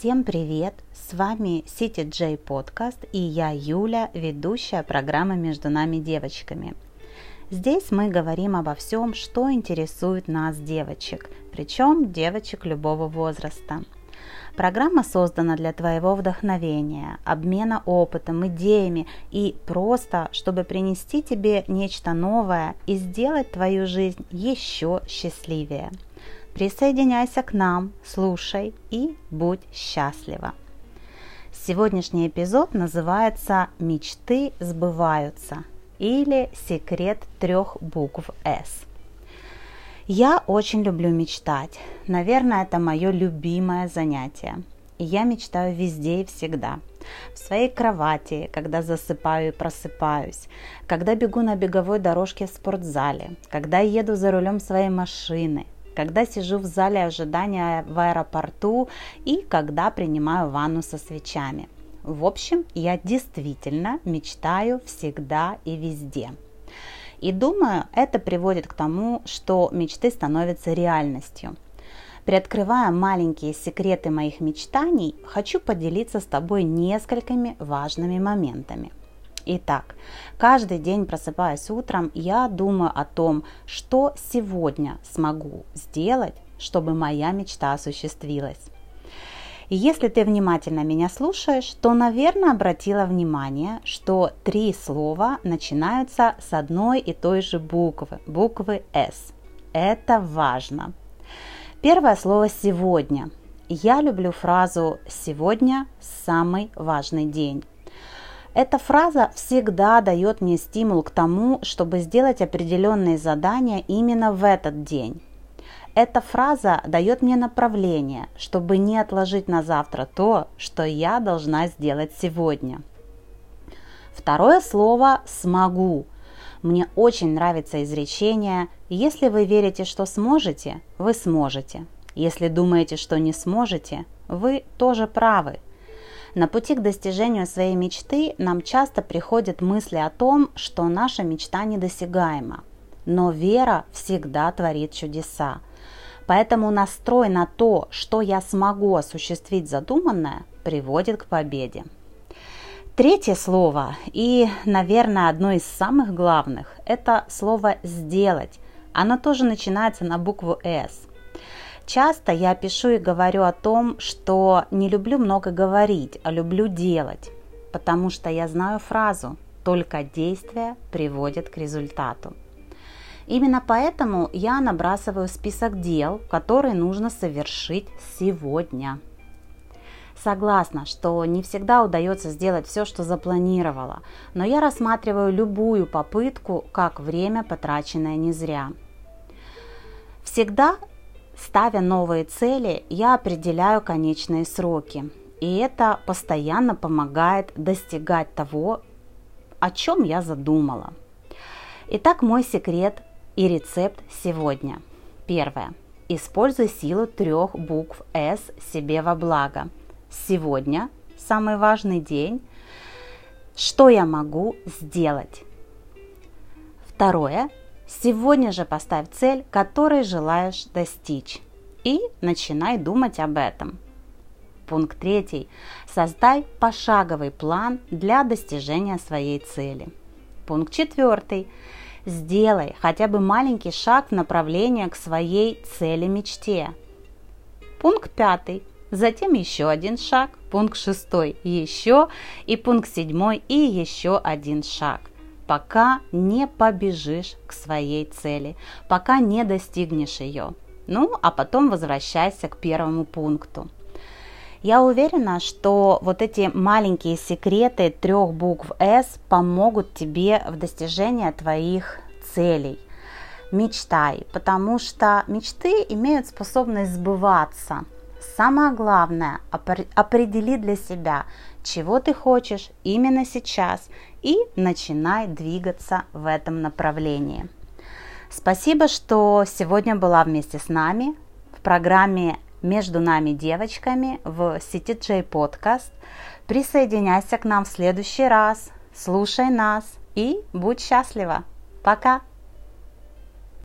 Всем привет! С вами City J Podcast и я Юля, ведущая программы «Между нами девочками». Здесь мы говорим обо всем, что интересует нас девочек, причем девочек любого возраста. Программа создана для твоего вдохновения, обмена опытом, идеями и просто, чтобы принести тебе нечто новое и сделать твою жизнь еще счастливее – Присоединяйся к нам, слушай и будь счастлива. Сегодняшний эпизод называется «Мечты сбываются» или «Секрет трех букв С». Я очень люблю мечтать. Наверное, это мое любимое занятие. И я мечтаю везде и всегда. В своей кровати, когда засыпаю и просыпаюсь, когда бегу на беговой дорожке в спортзале, когда еду за рулем своей машины, когда сижу в зале ожидания в аэропорту и когда принимаю ванну со свечами. В общем, я действительно мечтаю всегда и везде. И думаю, это приводит к тому, что мечты становятся реальностью. Приоткрывая маленькие секреты моих мечтаний, хочу поделиться с тобой несколькими важными моментами – Итак, каждый день просыпаясь утром, я думаю о том, что сегодня смогу сделать, чтобы моя мечта осуществилась. Если ты внимательно меня слушаешь, то, наверное, обратила внимание, что три слова начинаются с одной и той же буквы, буквы «С». Это важно. Первое слово «сегодня». Я люблю фразу «сегодня самый важный день». Эта фраза всегда дает мне стимул к тому, чтобы сделать определенные задания именно в этот день. Эта фраза дает мне направление, чтобы не отложить на завтра то, что я должна сделать сегодня. Второе слово «смогу». Мне очень нравится изречение «Если вы верите, что сможете, вы сможете. Если думаете, что не сможете, вы тоже правы». На пути к достижению своей мечты нам часто приходят мысли о том, что наша мечта недосягаема. Но вера всегда творит чудеса. Поэтому настрой на то, что я смогу осуществить задуманное, приводит к победе. Третье слово, и, наверное, одно из самых главных, это слово «сделать». Оно тоже начинается на букву «С». Часто я пишу и говорю о том, что не люблю много говорить, а люблю делать, потому что я знаю фразу «только действие приводит к результату». Именно поэтому я набрасываю список дел, которые нужно совершить сегодня. Согласна, что не всегда удается сделать все, что запланировала, но я рассматриваю любую попытку как время, потраченное не зря. Всегда Ставя новые цели, я определяю конечные сроки. И это постоянно помогает достигать того, о чем я задумала. Итак, мой секрет и рецепт сегодня. Первое. Используй силу трех букв «С» себе во благо. Сегодня самый важный день. Что я могу сделать? Второе. Сегодня же поставь цель, которой желаешь достичь. И начинай думать об этом. Пункт третий. Создай пошаговый план для достижения своей цели. Пункт четвертый. Сделай хотя бы маленький шаг в направлении к своей цели-мечте. Пункт пятый. Затем еще один шаг. Пункт шестой. Еще. И пункт седьмой. И еще один шаг пока не побежишь к своей цели, пока не достигнешь ее. Ну, а потом возвращайся к первому пункту. Я уверена, что вот эти маленькие секреты трех букв S помогут тебе в достижении твоих целей. Мечтай, потому что мечты имеют способность сбываться. Самое главное, определи для себя, чего ты хочешь именно сейчас и начинай двигаться в этом направлении. Спасибо, что сегодня была вместе с нами в программе «Между нами девочками» в CTJ Podcast. Присоединяйся к нам в следующий раз, слушай нас и будь счастлива. Пока!